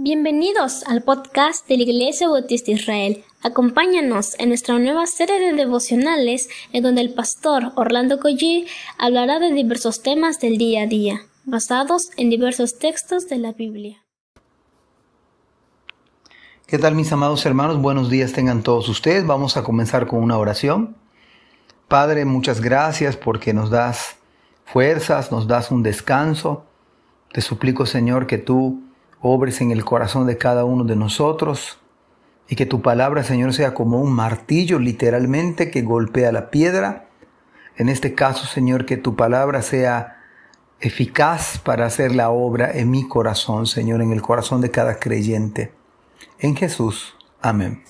Bienvenidos al podcast de la Iglesia Bautista Israel. Acompáñanos en nuestra nueva serie de devocionales en donde el pastor Orlando Collie hablará de diversos temas del día a día, basados en diversos textos de la Biblia. ¿Qué tal mis amados hermanos? Buenos días tengan todos ustedes. Vamos a comenzar con una oración. Padre, muchas gracias porque nos das fuerzas, nos das un descanso. Te suplico Señor que tú obres en el corazón de cada uno de nosotros y que tu palabra, Señor, sea como un martillo literalmente que golpea la piedra. En este caso, Señor, que tu palabra sea eficaz para hacer la obra en mi corazón, Señor, en el corazón de cada creyente. En Jesús. Amén.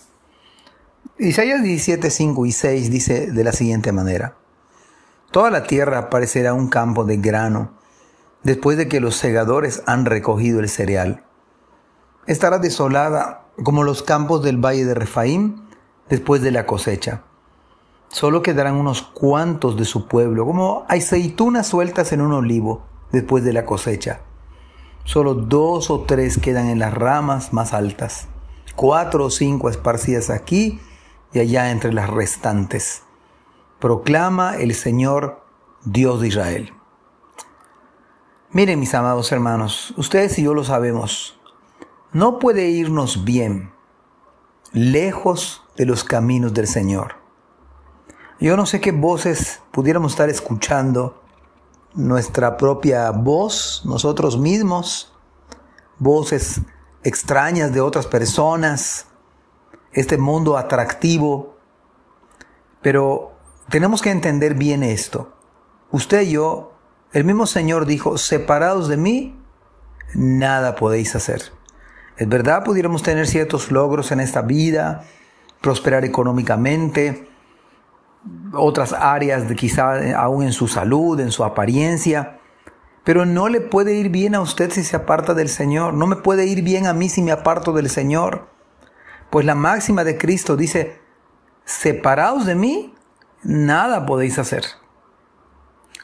Isaías 17, 5 y 6 dice de la siguiente manera. Toda la tierra parecerá un campo de grano después de que los segadores han recogido el cereal. Estará desolada como los campos del valle de Refaim después de la cosecha. Solo quedarán unos cuantos de su pueblo, como aceitunas sueltas en un olivo después de la cosecha. Solo dos o tres quedan en las ramas más altas, cuatro o cinco esparcidas aquí y allá entre las restantes. Proclama el Señor Dios de Israel. Miren mis amados hermanos, ustedes y yo lo sabemos, no puede irnos bien lejos de los caminos del Señor. Yo no sé qué voces pudiéramos estar escuchando, nuestra propia voz, nosotros mismos, voces extrañas de otras personas, este mundo atractivo, pero tenemos que entender bien esto. Usted y yo el mismo Señor dijo, separados de mí, nada podéis hacer. Es verdad, pudiéramos tener ciertos logros en esta vida, prosperar económicamente, otras áreas de quizá aún en su salud, en su apariencia, pero no le puede ir bien a usted si se aparta del Señor, no me puede ir bien a mí si me aparto del Señor. Pues la máxima de Cristo dice, separados de mí, nada podéis hacer.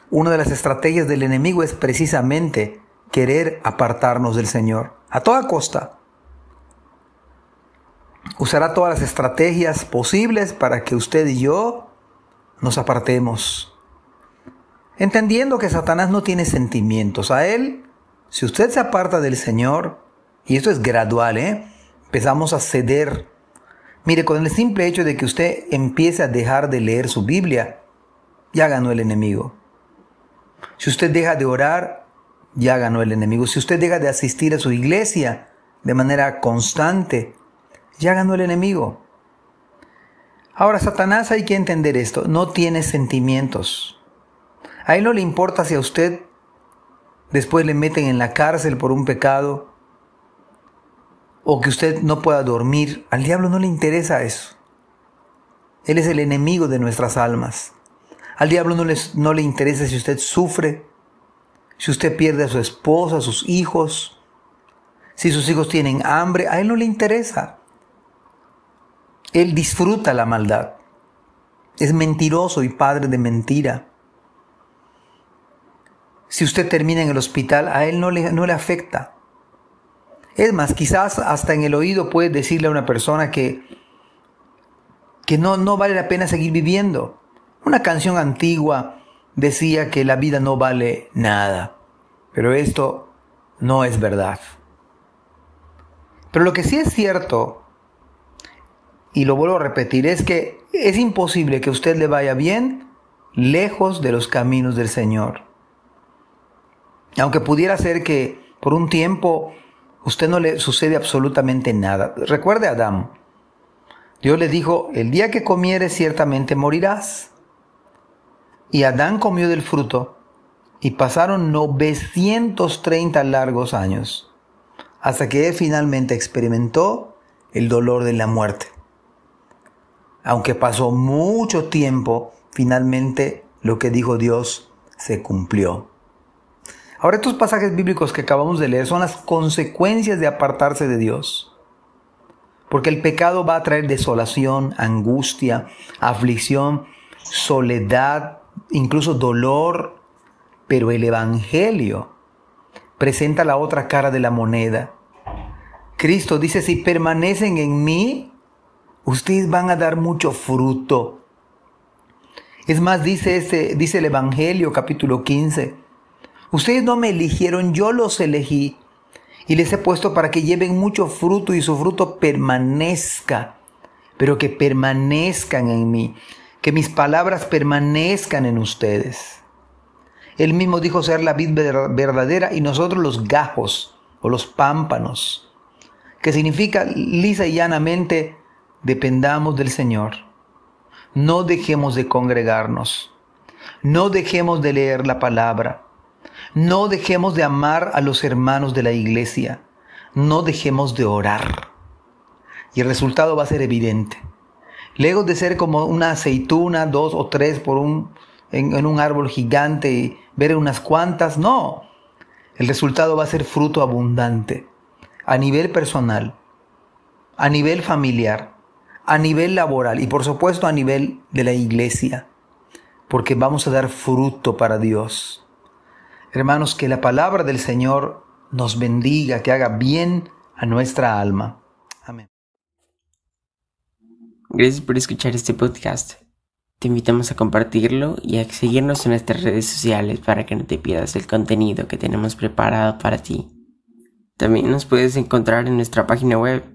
Una de las estrategias del enemigo es precisamente querer apartarnos del Señor, a toda costa. Usará todas las estrategias posibles para que usted y yo nos apartemos. Entendiendo que Satanás no tiene sentimientos. A él, si usted se aparta del Señor, y esto es gradual, ¿eh? empezamos a ceder. Mire, con el simple hecho de que usted empiece a dejar de leer su Biblia, ya ganó el enemigo. Si usted deja de orar, ya ganó el enemigo. Si usted deja de asistir a su iglesia de manera constante, ya ganó el enemigo. Ahora, Satanás hay que entender esto, no tiene sentimientos. A él no le importa si a usted después le meten en la cárcel por un pecado o que usted no pueda dormir. Al diablo no le interesa eso. Él es el enemigo de nuestras almas. Al diablo no, no le interesa si usted sufre, si usted pierde a su esposa, a sus hijos, si sus hijos tienen hambre, a él no le interesa. Él disfruta la maldad. Es mentiroso y padre de mentira. Si usted termina en el hospital, a él no le, no le afecta. Es más, quizás hasta en el oído puede decirle a una persona que, que no, no vale la pena seguir viviendo. Una canción antigua decía que la vida no vale nada, pero esto no es verdad. Pero lo que sí es cierto, y lo vuelvo a repetir, es que es imposible que usted le vaya bien lejos de los caminos del Señor. Aunque pudiera ser que por un tiempo usted no le sucede absolutamente nada. Recuerde a Adán. Dios le dijo, el día que comieres ciertamente morirás. Y Adán comió del fruto y pasaron 930 largos años hasta que él finalmente experimentó el dolor de la muerte. Aunque pasó mucho tiempo, finalmente lo que dijo Dios se cumplió. Ahora estos pasajes bíblicos que acabamos de leer son las consecuencias de apartarse de Dios. Porque el pecado va a traer desolación, angustia, aflicción, soledad, incluso dolor, pero el Evangelio presenta la otra cara de la moneda. Cristo dice, si permanecen en mí, ustedes van a dar mucho fruto. Es más, dice, este, dice el Evangelio capítulo 15, ustedes no me eligieron, yo los elegí y les he puesto para que lleven mucho fruto y su fruto permanezca, pero que permanezcan en mí, que mis palabras permanezcan en ustedes. Él mismo dijo ser la vid verdadera y nosotros los gajos o los pámpanos, que significa lisa y llanamente dependamos del Señor. No dejemos de congregarnos. No dejemos de leer la palabra. No dejemos de amar a los hermanos de la iglesia. No dejemos de orar. Y el resultado va a ser evidente. Lejos de ser como una aceituna, dos o tres por un, en, un árbol gigante y ver unas cuantas, no. El resultado va a ser fruto abundante a nivel personal, a nivel familiar, a nivel laboral y por supuesto a nivel de la iglesia, porque vamos a dar fruto para Dios. Hermanos, que la palabra del Señor nos bendiga, que haga bien a nuestra alma. Amén. Gracias por escuchar este podcast. Te invitamos a compartirlo y a seguirnos en nuestras redes sociales para que no te pierdas el contenido que tenemos preparado para ti. También nos puedes encontrar en nuestra página web